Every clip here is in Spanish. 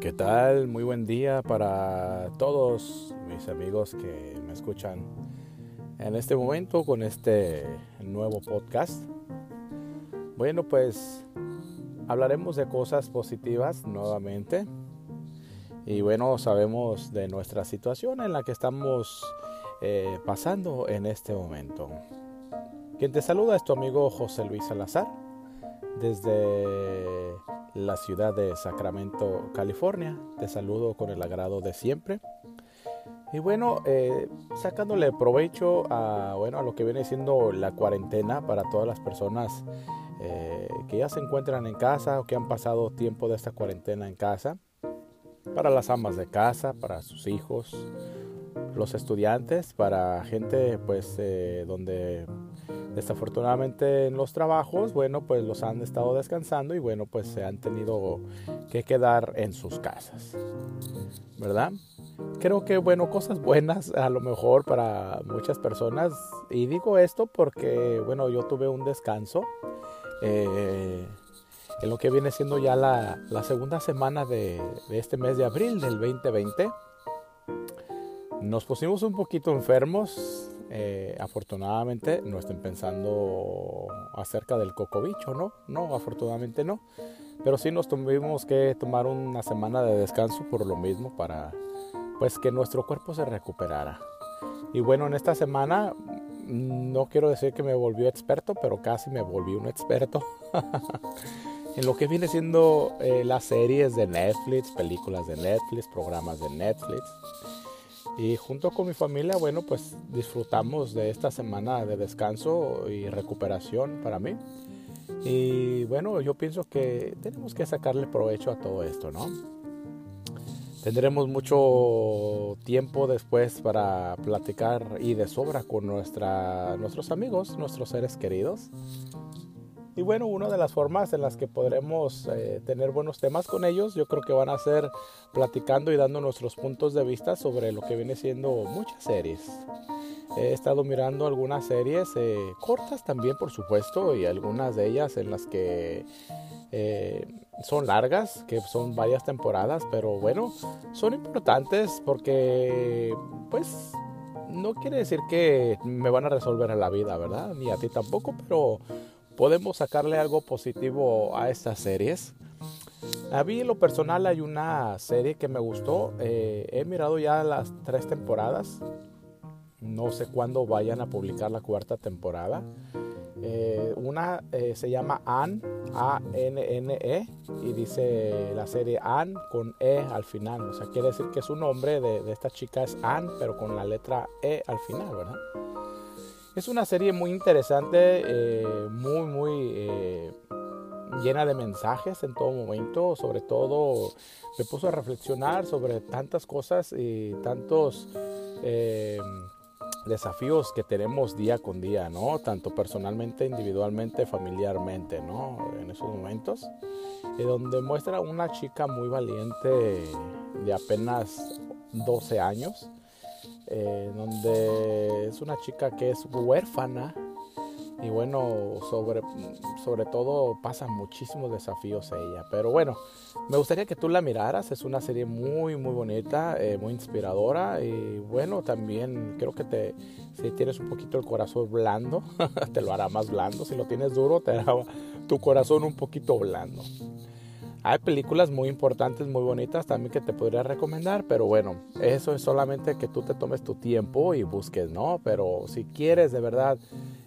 ¿Qué tal? Muy buen día para todos mis amigos que me escuchan en este momento con este nuevo podcast. Bueno, pues hablaremos de cosas positivas nuevamente. Y bueno, sabemos de nuestra situación en la que estamos eh, pasando en este momento. Quien te saluda es tu amigo José Luis Salazar desde la ciudad de Sacramento, California. Te saludo con el agrado de siempre. Y bueno, eh, sacándole provecho a, bueno, a lo que viene siendo la cuarentena para todas las personas eh, que ya se encuentran en casa o que han pasado tiempo de esta cuarentena en casa, para las amas de casa, para sus hijos, los estudiantes, para gente pues eh, donde Desafortunadamente en los trabajos, bueno, pues los han estado descansando y bueno, pues se han tenido que quedar en sus casas, ¿verdad? Creo que, bueno, cosas buenas a lo mejor para muchas personas. Y digo esto porque, bueno, yo tuve un descanso eh, en lo que viene siendo ya la, segunda semana de este mes de abril del 2020. Nos pusimos un poquito enfermos, eh, afortunadamente no estén pensando acerca del cocobicho, ¿no? No, afortunadamente no. Pero sí nos tuvimos que tomar una semana de descanso por lo mismo para pues que nuestro cuerpo se recuperara. Y bueno, en esta semana mm, no quiero decir que me volvió experto, pero casi me volví un experto en lo que viene siendo eh, las series de Netflix, películas de Netflix, programas de Netflix. Y junto con mi familia, bueno, pues disfrutamos de esta semana de descanso y recuperación para mí. Y bueno, yo pienso que tenemos que sacarle provecho a todo esto, ¿no? Tendremos mucho tiempo después para platicar y de sobra con nuestra, nuestros amigos, nuestros seres queridos. Y bueno, una de las formas en las que podremos eh, tener buenos temas con ellos, yo creo que van a ser platicando y dando nuestros puntos de vista sobre lo que viene siendo muchas series. He estado mirando algunas series eh, cortas también, por supuesto, y algunas de ellas en las que eh, son largas, que son varias temporadas, pero bueno, son importantes porque, pues, no quiere decir que me van a resolver la vida, ¿verdad? Ni a ti tampoco, pero podemos sacarle algo positivo a estas series. A mí en lo personal hay una serie que me gustó. Eh, he mirado ya las tres temporadas. No sé cuándo vayan a publicar la cuarta temporada. Eh, una eh, se llama Anne, A-N-N-E, y dice la serie Anne con E al final. O sea, quiere decir que su nombre de, de esta chica es Anne, pero con la letra E al final, ¿verdad? Es una serie muy interesante, eh, muy, muy eh, llena de mensajes en todo momento. Sobre todo me puso a reflexionar sobre tantas cosas y tantos eh, desafíos que tenemos día con día, ¿no? Tanto personalmente, individualmente, familiarmente, ¿no? En esos momentos. Donde muestra una chica muy valiente de apenas 12 años eh, donde es una chica que es huérfana y bueno, sobre, sobre todo pasan muchísimos desafíos a ella. Pero bueno, me gustaría que tú la miraras, es una serie muy, muy bonita, eh, muy inspiradora y bueno, también creo que te, si tienes un poquito el corazón blando, te lo hará más blando, si lo tienes duro, te hará tu corazón un poquito blando. Hay películas muy importantes, muy bonitas también que te podría recomendar, pero bueno, eso es solamente que tú te tomes tu tiempo y busques, ¿no? Pero si quieres de verdad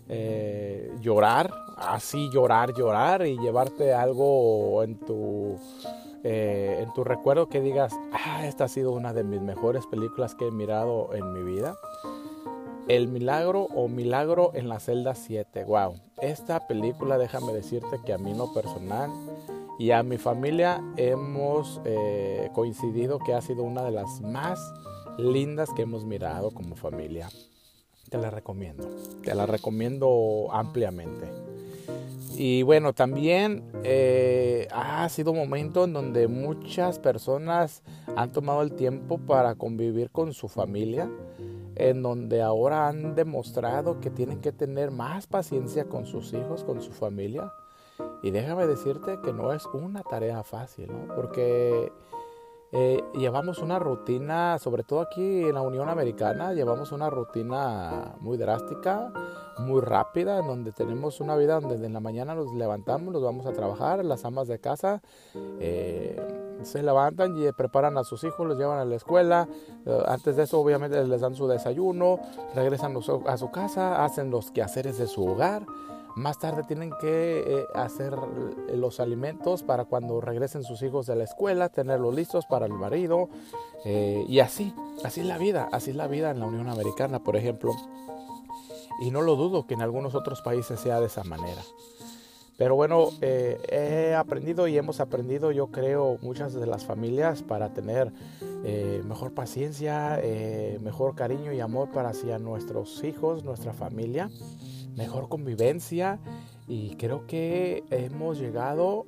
eh, llorar, así llorar, llorar y llevarte algo en tu, eh, en tu recuerdo que digas, ah, esta ha sido una de mis mejores películas que he mirado en mi vida. El milagro o milagro en la celda 7. Wow, esta película déjame decirte que a mí no personal y a mi familia hemos eh, coincidido que ha sido una de las más lindas que hemos mirado como familia. Te la recomiendo, te la recomiendo ampliamente. Y bueno, también eh, ha sido un momento en donde muchas personas han tomado el tiempo para convivir con su familia, en donde ahora han demostrado que tienen que tener más paciencia con sus hijos, con su familia y déjame decirte que no es una tarea fácil, ¿no? Porque eh, llevamos una rutina, sobre todo aquí en la Unión Americana, llevamos una rutina muy drástica, muy rápida, en donde tenemos una vida donde en la mañana nos levantamos, nos vamos a trabajar, las amas de casa eh, se levantan y preparan a sus hijos, los llevan a la escuela, eh, antes de eso obviamente les dan su desayuno, regresan a su casa, hacen los quehaceres de su hogar, más tarde tienen que eh, hacer los alimentos para cuando regresen sus hijos de la escuela, tenerlos listos para el marido. Eh, y así, así es la vida, así es la vida en la Unión Americana, por ejemplo. Y no lo dudo que en algunos otros países sea de esa manera. Pero bueno, eh, he aprendido y hemos aprendido, yo creo, muchas de las familias para tener mejor paciencia, mejor cariño y amor para hacia nuestros hijos, nuestra familia mejor convivencia y creo que hemos llegado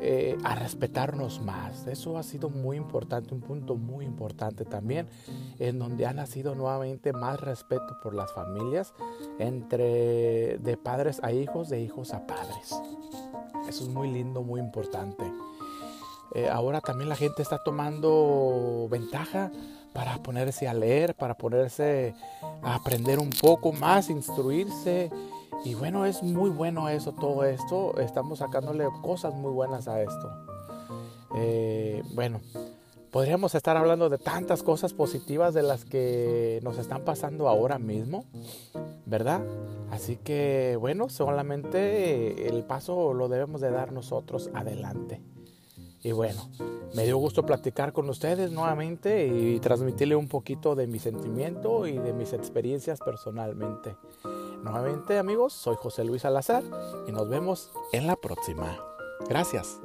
eh, a respetarnos más. Eso ha sido muy importante, un punto muy importante también, en donde ha nacido nuevamente más respeto por las familias, entre de padres a hijos, de hijos a padres. Eso es muy lindo, muy importante. Eh, ahora también la gente está tomando ventaja para ponerse a leer, para ponerse a aprender un poco más, instruirse. Y bueno, es muy bueno eso, todo esto. Estamos sacándole cosas muy buenas a esto. Eh, bueno, podríamos estar hablando de tantas cosas positivas de las que nos están pasando ahora mismo, ¿verdad? Así que bueno, solamente el paso lo debemos de dar nosotros adelante. Y bueno, me dio gusto platicar con ustedes nuevamente y transmitirle un poquito de mi sentimiento y de mis experiencias personalmente. Nuevamente amigos, soy José Luis Salazar y nos vemos en la próxima. Gracias.